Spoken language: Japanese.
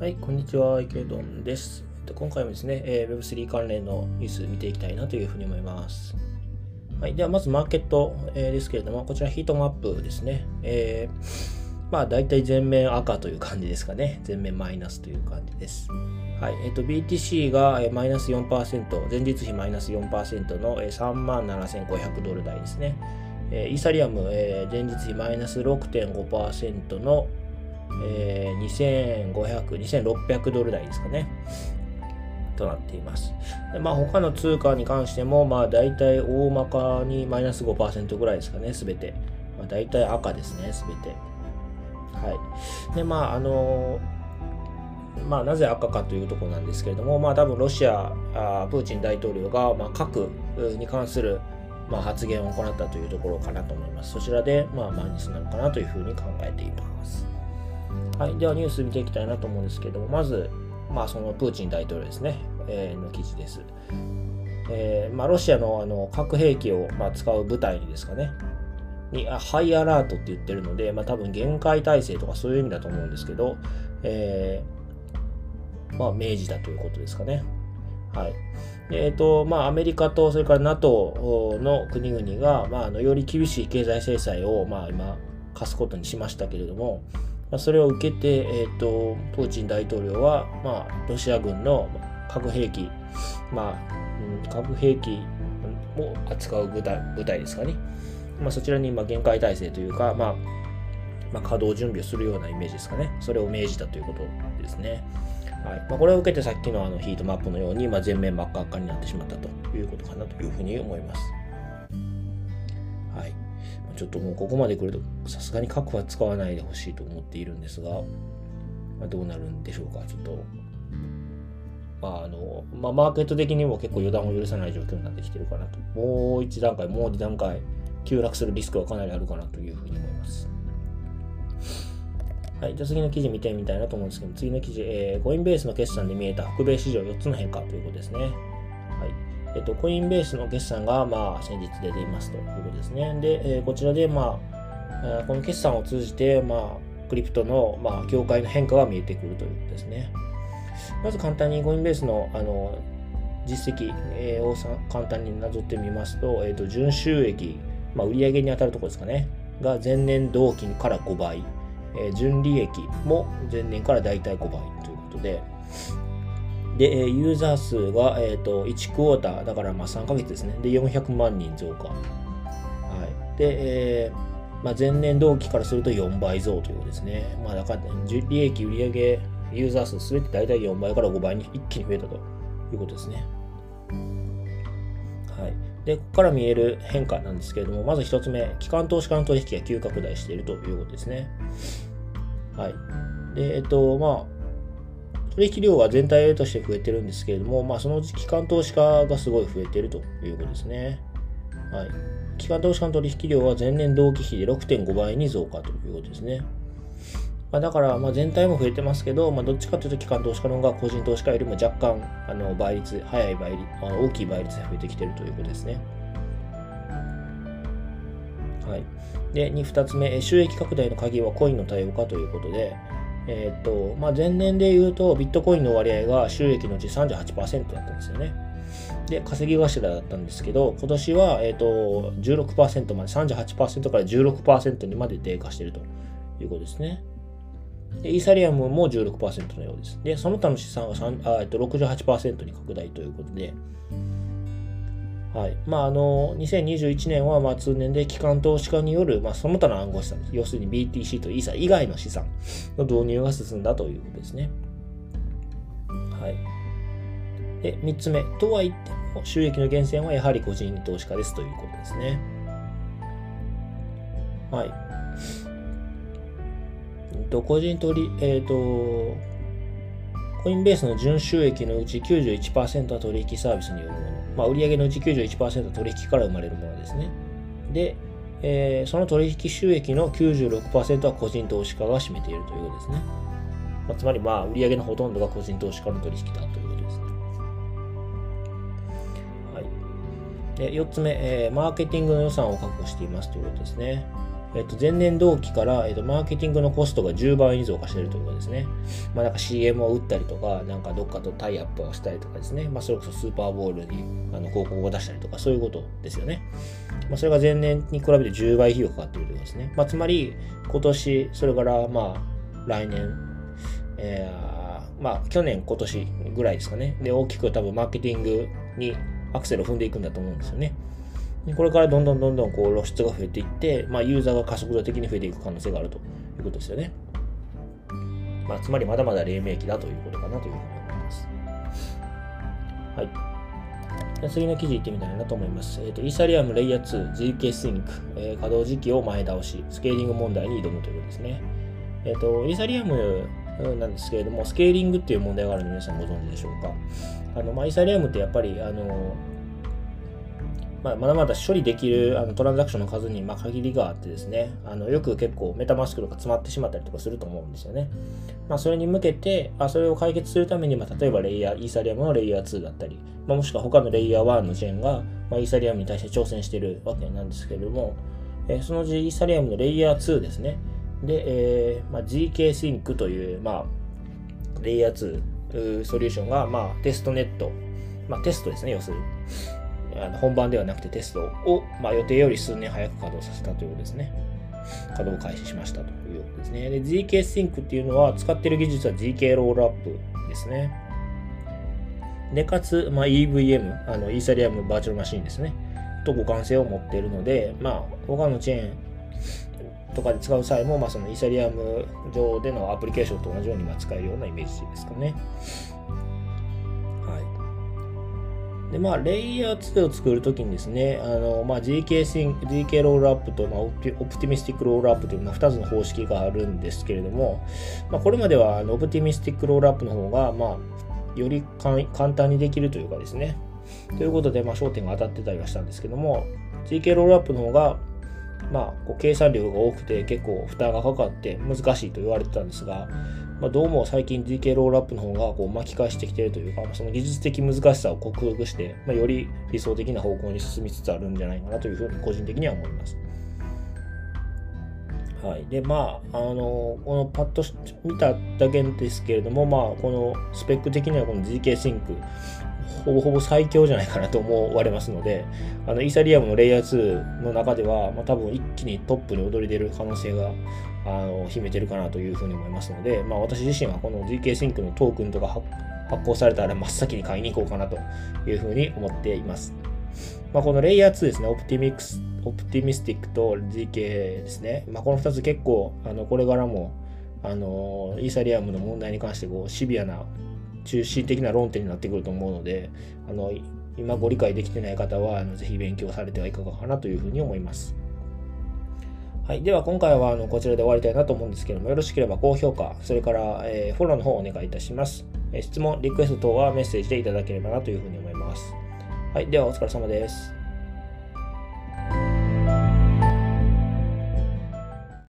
はい、こんにちは、池ドンです。今回もですね、えー、Web3 関連のニュース見ていきたいなというふうに思います。はい、ではまずマーケット、ですけれども、こちらヒートマップですね。えー、まあ大体全面赤という感じですかね。全面マイナスという感じです。はい、え、ー、BTC がマイナス4%、前日比マイナス4%の3万7500ドル台ですね。イーサリアム、え、前日比マイナス6.5%のえー、2500、2600ドル台ですかね。となっています。でまあ、他の通貨に関しても、まあ、大体大まかにマイナス5%ぐらいですかね、すべて。まあ、大体赤ですね、すべて。はい。で、まあ、あの、まあ、なぜ赤かというところなんですけれども、まあ、多分ロシア、あプーチン大統領が、まあ、核に関する、まあ、発言を行ったというところかなと思います。そちらで、まあ、マイナスなのかなというふうに考えています。はい、ではニュース見ていきたいなと思うんですけども、まず、まあ、そのプーチン大統領ですね、えー、の記事です。えーまあ、ロシアのあの核兵器を、まあ、使う部隊にですかね、にあハイアラートって言ってるので、まあ、多分限界態勢とかそういう意味だと思うんですけど、えー、まあ、明示だということですかね。はい。えっ、ー、と、まあ、アメリカと、それから NATO の国々が、まあ、あのより厳しい経済制裁を、まあ、今、課すことにしましたけれども、まあ、それを受けて、えーと、プーチン大統領は、まあ、ロシア軍の核兵器、まあ、核兵器を扱う部隊部隊ですかね、まあ、そちらに今限界態勢というか、まあまあ、稼働準備をするようなイメージですかね、それを命じたということですね。はいまあ、これを受けてさっきのあのヒートマップのように、まあ、全面真っ赤っかになってしまったということかなというふうに思います。はい。ちょっともうここまで来るとさすがに核は使わないでほしいと思っているんですが、まあ、どうなるんでしょうかちょっとまああのまあ、マーケット的にも結構予断を許さない状況になってきてるかなともう一段階もう二段階急落するリスクはかなりあるかなというふうに思いますはい、じゃあ次の記事見てみたいなと思うんですけど、次の記事、えー、コインベースの決算で見えた北米市場4つの変化ということですね。はい。えっと、コインベースの決算が、まあ、先日出ていますということですね。で、えー、こちらで、まあ、この決算を通じて、まあ、クリプトの、まあ、業界の変化が見えてくるということですね。まず簡単にコインベースの、あの、実績、を簡単になぞってみますと、えっ、と、純収益、まあ、売上に当たるところですかね、が前年同期から5倍、えー、純利益も前年から大体5倍ということで、で、ユーザー数が、えーと、1クォーター、だからまあ3ヶ月ですね。で、400万人増加。はい。で、えーまあ、前年同期からすると4倍増ということですね。まあ、だから、利益、売上、ユーザー数すべて大体4倍から5倍に一気に増えたということですね。はい。で、ここから見える変化なんですけれども、まず1つ目、機関投資家の取引が急拡大しているということですね。はい。で、えっと、まあ、取引量は全体として増えてるんですけれども、まあ、そのうち機関投資家がすごい増えてるということですね。はい。機関投資家の取引量は前年同期比で6.5倍に増加ということですね。まあ、だから、まあ、全体も増えてますけど、まあ、どっちかというと機関投資家の方が個人投資家よりも若干あの倍率、早い倍率、あ大きい倍率で増えてきてるということですね。はい。で、2つ目、収益拡大の鍵はコインの多様化ということで、えーとまあ、前年で言うとビットコインの割合が収益のうち38%だったんですよね。で、稼ぎ頭だったんですけど、今年は、えーと、16%まで、38%から16%にまで低下しているということですね。で、イーサリアムも16%のようです。で、その他の資産は3あ、えー、と68%に拡大ということで、はい。まあ、あの、2021年は、まあ、通年で機関投資家による、まあ、その他の暗号資産、要するに BTC とイーサ以外の資産の導入が進んだということですね。はい。で、3つ目。とは言っても、収益の源泉はやはり個人投資家ですということですね。はい。と、個人取り、えっ、ー、と、コインベースの純収益のうち91%は取引サービスによるもの。まあ、売上のうち91%は取引から生まれるものですね。で、えー、その取引収益の96%は個人投資家が占めているということですね。まあ、つまり、まあ、売上のほとんどが個人投資家の取引だということですね。はい。で4つ目、えー、マーケティングの予算を確保していますということですね。えっと、前年同期から、えっと、マーケティングのコストが10倍に増加しているということですね。まあ、なんか CM を打ったりとか、なんかどっかとタイアップをしたりとかですね。まあ、それこそスーパーボールにあの広告を出したりとか、そういうことですよね。まあ、それが前年に比べて10倍費用かかっているということですね。まあ、つまり、今年、それからまあ、来年、えー、まあ、去年、今年ぐらいですかね。で、大きく多分マーケティングにアクセルを踏んでいくんだと思うんですよね。これからどんどんどんどんこう露出が増えていって、まあ、ユーザーが加速度的に増えていく可能性があるということですよね。まあ、つまりまだまだ黎明期だということかなというふうに思います。はい。次の記事いってみたいなと思います。えっ、ー、と、イーサリアムレイヤー2 GK シンク、えー、稼働時期を前倒し、スケーリング問題に挑むということですね。えっ、ー、と、イーサリアムなんですけれども、スケーリングっていう問題があるの皆さんご存知でしょうか？あの、まあ、イーサリアムってやっぱり、あの、まあ、まだまだ処理できるあのトランザクションの数にま限りがあってですね、あのよく結構メタマスクとか詰まってしまったりとかすると思うんですよね。まあ、それに向けて、あそれを解決するために、まあ、例えばレイヤー、イーサリアムのレイヤー2だったり、まあ、もしくは他のレイヤー1のチェンが、まイーサリアムに対して挑戦しているわけなんですけれども、えー、そのうちイーサリアムのレイヤー2ですね。で、えーまあ、GK シンクという、まあ、レイヤー2ソリューションが、まあ、テストネット、まあ、テストですね、要するに。あの本番ではなくてテストを、まあ、予定より数年早く稼働させたということですね。稼働開始しましたということですね。で、GK Sync っていうのは使ってる技術は GK ロールアップですね。で、かつ、まあ、EVM、あのイーサリアムバーチャルマシンですね。と互換性を持っているので、まあ、他のチェーンとかで使う際も、まあ、そのイーサリアム上でのアプリケーションと同じように使えるようなイメージですかね。で、まあ、レイヤー2を作るときにですね、あの、まあ、GK シン GK ロールアップと、まあ、オプティミスティックロールアップという、まあ、2つの方式があるんですけれども、まあ、これまでは、あの、オプティミスティックロールアップの方が、まあ、より簡単にできるというかですね、ということで、まあ、焦点が当たってたりはしたんですけども、GK ロールアップの方が、まあ、こう計算量が多くて結構負担がかかって難しいと言われてたんですが、まあ、どうも最近 GK ロールアップの方がこう巻き返してきているというか、その技術的難しさを克服して、まあ、より理想的な方向に進みつつあるんじゃないかなというふうに個人的には思います。はい。で、まあ、あの、このパッと見ただけですけれども、まあ、このスペック的にはこの GK シンク、ほぼほぼ最強じゃないかなと思われますので、あのイーサリアムのレイヤー2の中では、まあ、多分一気にトップに躍り出る可能性があの秘めてるかなというふうに思いますので、まあ、私自身はこの GK シンクのトークンとか発行されたら真っ先に買いに行こうかなというふうに思っています。まあ、このレイヤー2ですね、オプティミクス、オプティミスティックと GK ですね。まあ、この2つ結構、あのこれからも、あのイーサリアムの問題に関してこうシビアな中心的な論点になってくると思うので、あの今ご理解できてない方はあのぜひ勉強されてはいかがかなというふうに思います。はい。では、今回はあのこちらで終わりたいなと思うんですけども、よろしければ高評価、それから、えー、フォローの方をお願いいたします。えー、質問、リクエスト等はメッセージでいただければなというふうに思います。はい。では、お疲れ様です。